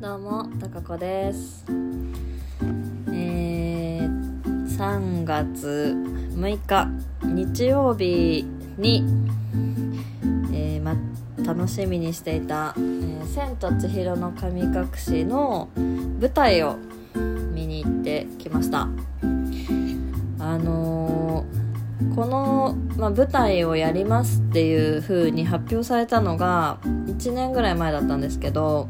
どうも、たかこです。えー、3月6日、日曜日に、えーま、楽しみにしていた、えー千と千尋の神隠しの舞台を見に行ってきました。あのこの、まあ、舞台をやりますっていう風に発表されたのが1年ぐらい前だったんですけど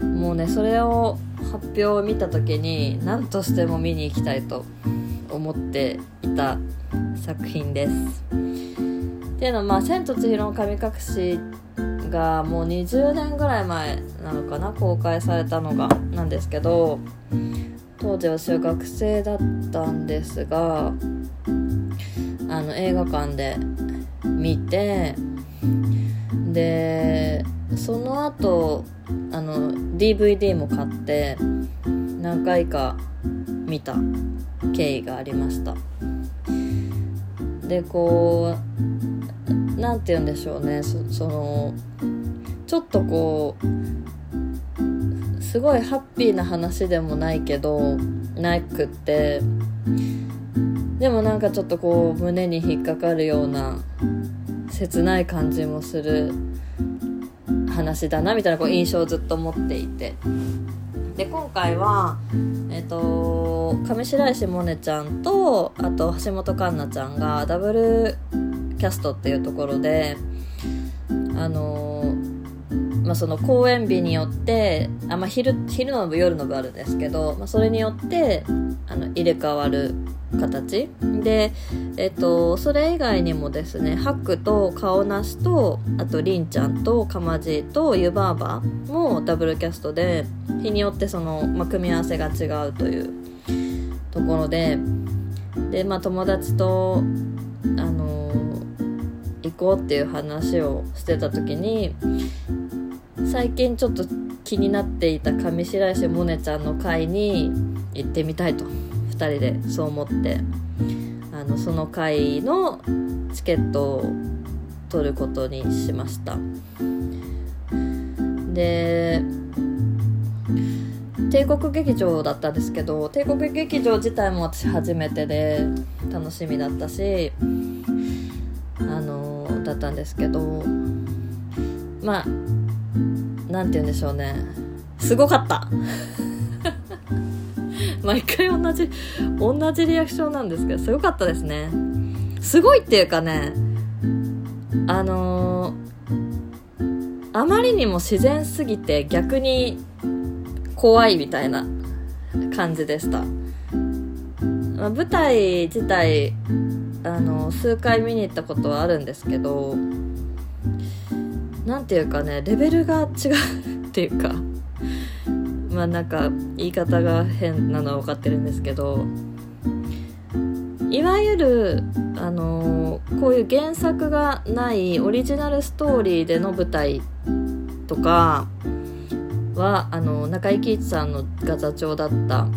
もうねそれを発表を見た時に何としても見に行きたいと思っていた作品です。っていうのは、まあ「千と千尋の神隠し」がもう20年ぐらい前なのかな公開されたのがなんですけど当時私は学生だったんですがあの映画館で見てでその後あの DVD も買って何回か見た経緯がありました。でこうなんて言うんでしょうね。そそのちょっとこうすごいハッピーな話でもないけどなくってでもなんかちょっとこう胸に引っかかるような切ない感じもする話だなみたいなこう印象をずっと持っていて。で今回はえっ、と上白石萌音ちゃんとあと橋本環奈ちゃんがダブルキャストっていうところであのまあ、その公演日によってあ、まあ、昼昼の部夜の部あるんですけど、まあ、それによってあの入れ替わる形。で、えっと、それ以外にもですねハックと顔なしとあとりんちゃんとかまじと湯婆婆もダブルキャストで日によってその、ま、組み合わせが違うというところでで、まあ、友達とあの行こうっていう話をしてた時に最近ちょっと気になっていた上白石萌音ちゃんの会に行ってみたいと。人でそう思ってあのその会のチケットを取ることにしました。で帝国劇場だったんですけど帝国劇場自体も私初めてで楽しみだったしあのだったんですけどまあなんて言うんでしょうね。すごかった。毎回同じ同じリアクションなんですけどすごかったですね。すごいっていうかねあのー、あまりにも自然すぎて逆に怖いみたいな感じでした、まあ、舞台自体あの数回見に行ったことはあるんですけどなんていうかねレベルが違うっていうかまあなんか言い方が変なのは分かってるんですけどいわゆるあのこういう原作がないオリジナルストーリーでの舞台とかはあの中井貴一さんのが座長だった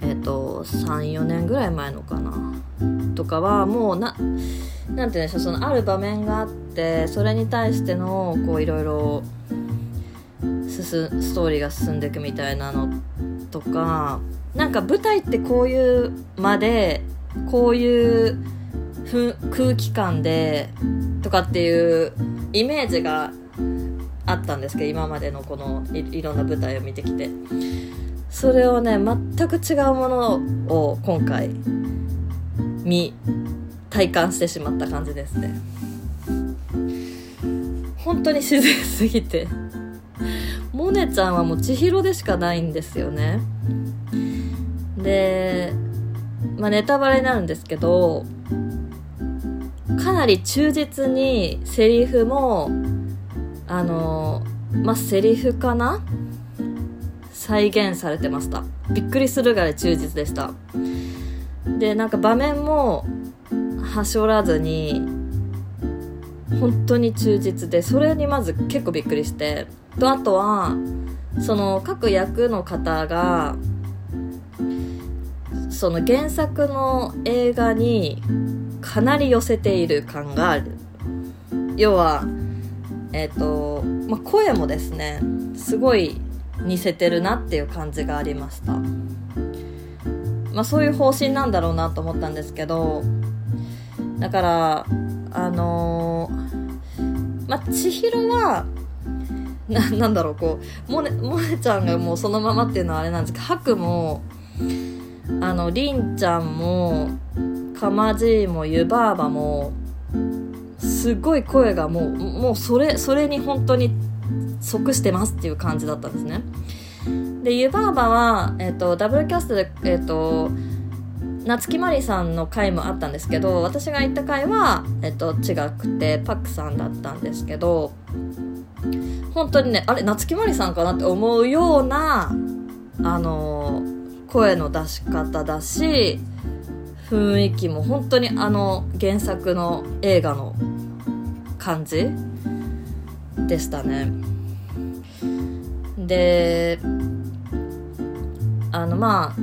えっ、と34年ぐらい前のかなとかはもうななんて言うんでしょうそのある場面があってそれに対してのこういろいろストーリーが進んでいくみたいなのとかなんか舞台ってこういう間でこういう空気感でとかっていうイメージがあったんですけど今までのこのいいろんな舞台を見てきて。それをね全く違うものを今回見体感してしまった感じですね。本当に自然すぎて。モネちゃんはもう千尋でしかないんですよね。でまあネタバレになるんですけどかなり忠実にセリフもあのまあセリフかな？再現されてました。びっくりするぐらい忠実でした。でなんか場面もはしょらずに本当に忠実でそれにまず結構びっくりして。とあとはその各役の方がその原作の映画にかなり寄せている感がある。要はえっ、と、まあ、声もですねすごい似せてるなっていう感じがありました。まあそういう方針なんだろうなと思ったんですけどだからあのー、まあ千尋はななんだろうこうモネモネちゃんがもうそのままっていうのはあれなんですけどハクもあのりんちゃんもかまじいも湯婆婆もすごい声がもうもうそれそれに本当に即してますっていう感じだったんですね。で湯婆婆は、えーと、ダブルキャストで、えーと、夏木マリさんの回もあったんですけど私が行った回は、えーと、違くてパックさんだったんですけど本当にねあれ夏木マリさんかなって思うようなあの声の出し方だし雰囲気も本当にあの原作の映画の感じでしたね。であのまあ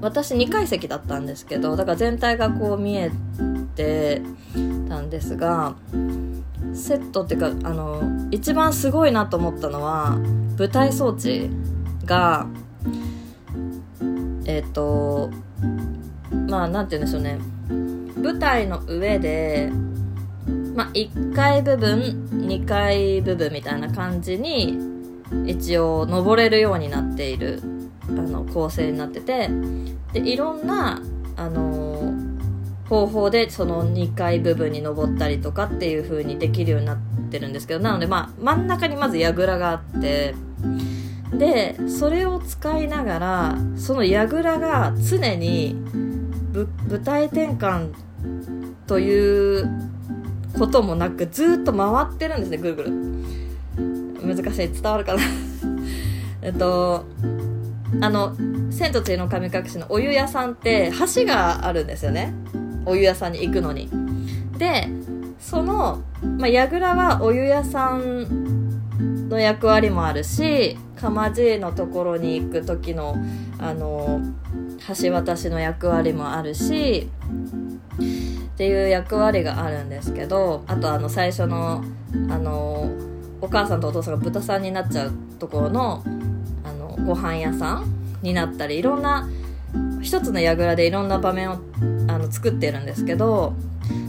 私2階席だったんですけどだから全体がこう見えてたんですがセットっていうかあの一番すごいなと思ったのは舞台装置がえっ、ー、とまあ何て言うんでしょうね。舞台の上で、まあ、1階部分2階部分みたいな感じに一応登れるようになっているあの構成になっててでいろんな、あの方法でその2階部分に登ったりとかっていう風にできるようになってるんですけどなのでまあ真ん中にまず櫓があってでそれを使いながらその櫓が常に舞台転換ということもなくずっと回ってるんですねぐるぐる。難しい。伝わるかな？えっとあの「千と千尋の神隠し」のお湯屋さんって橋があるんですよね。お湯屋さんに行くのに。でその、まあ、櫓はお湯屋さんの役割もあるし釜爺のところに行く時のあの橋渡しの役割もあるしっていう役割があるんですけどあとあの最初のあのお母さんとお父さんが豚さんになっちゃうところのあのご飯屋さんになったりいろんな一つの櫓でいろんな場面をあの作ってるんですけど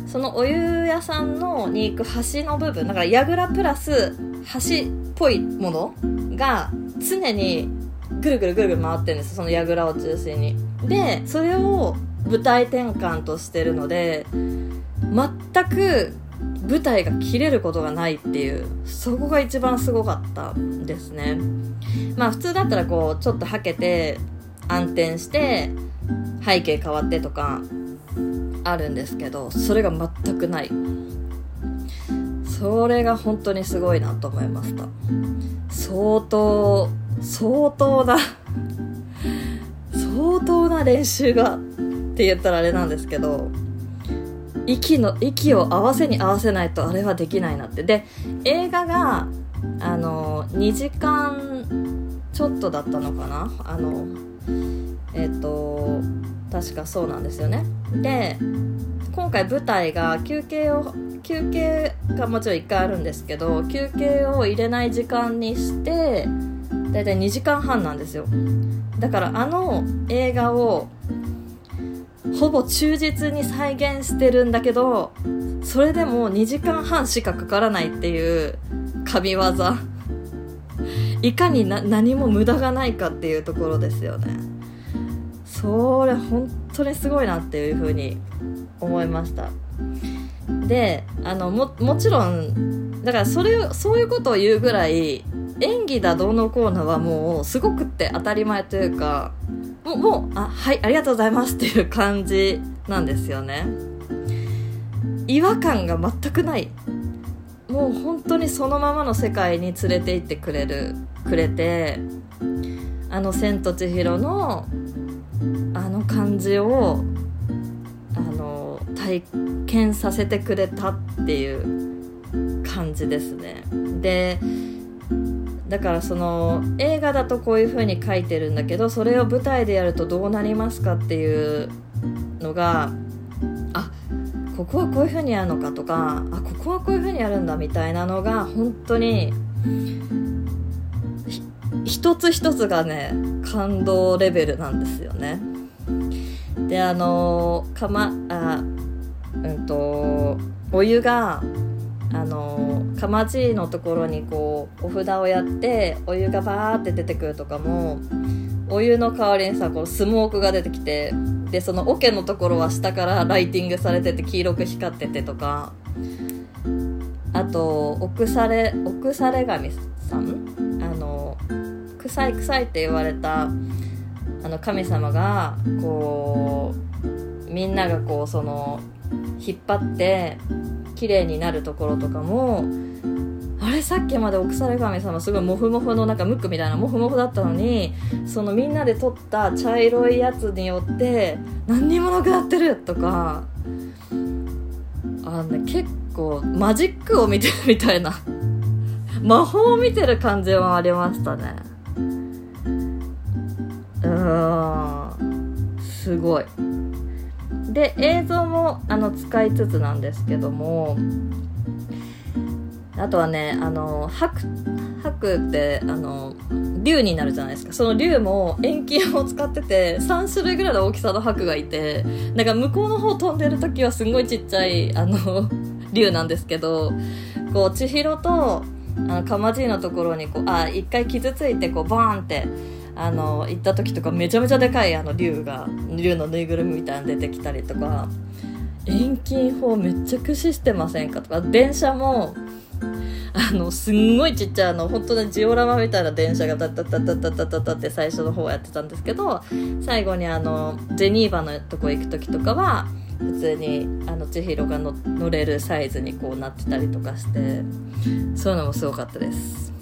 そのお湯屋さんのに行く橋の部分だから櫓プラス橋っぽいものが常にぐるぐるぐるぐる回ってるんですその櫓を中心に。でそれを舞台転換としてるので全く舞台が切れることがないっていうそこが一番すごかったですね。まあ普通だったらこうちょっとはけて暗転して背景変わってとかあるんですけどそれが全くない。それが本当にすごいなと思いました。相当相当な相当な練習がって言ったらあれなんですけど息の息を合わせに合わせないとあれはできないなって。で映画があの2時間ちょっとだったのかな？あのえっ、ー、と確かそうなんですよね。で今回舞台が休憩を休憩がもちろん1回あるんですけど休憩を入れない時間にしてだいたい2時間半なんですよ。だからあの映画をほぼ忠実に再現してるんだけどそれでも2時間半しかかからないっていう神業いかに何も無駄がないかっていうところですよね。それ本当にすごいなっていうふうに思いました。であのももちろんだからそれそういうことを言うぐらい演技だどうのこうのはもうすごくって当たり前というかもうもうあはいありがとうございますっていう感じなんですよね。違和感が全くない。もう本当にそのままの世界に連れて行ってくれる。くれてあの「千と千尋の」あの感じをあの体験させてくれたっていう感じですね。でだからその映画だとこういう風に書いてるんだけどそれを舞台でやるとどうなりますかっていうのがあここはこういう風にやるのかとかあここはこういう風にやるんだみたいなのが本当に一つ一つがね感動レベルなんですよね。であのかまあうんとお湯があのかまじいのところにこうお札をやってお湯がバーって出てくるとかもお湯の代わりにさこうスモークが出てきてでその桶のところは下からライティングされてて黄色く光っててとかあと奥され奥され神さん臭い臭いって言われたあの神様がこうみんながこうその引っ張って綺麗になるところとかもあれさっきまで奥さ神様すごいモフモフのなんかムックみたいなモフモフだったのにそのみんなで取った茶色いやつによって何にもなくなってるとかあの、ね、結構マジックを見てるみたいな。魔法を見てる感じはありましたね。うん。すごい。で映像もあの使いつつなんですけどもあとはねあの白白ってあの竜になるじゃないですか。その竜も遠近を使ってて3種類ぐらいの大きさの白がいてなんか向こうの方飛んでる時はすごいちっちゃいあの 竜なんですけどこう千尋とあのかまじいのところにこうあ一回傷ついてこうバーンってあの行った時とかめちゃめちゃでかいあの竜が竜のぬいぐるみみたいなの出てきたりとか遠近法めっちゃ駆使してませんかとか電車もあのすんごいちっちゃいあの本当にジオラマみたいな電車がタッタッタッタッタッタッタッって最初の方やってたんですけど最後にあのジェニーバのとこ行く時とかは普通にあの千尋が乗れるサイズにこうなってたりとかしてそういうのもすごかったです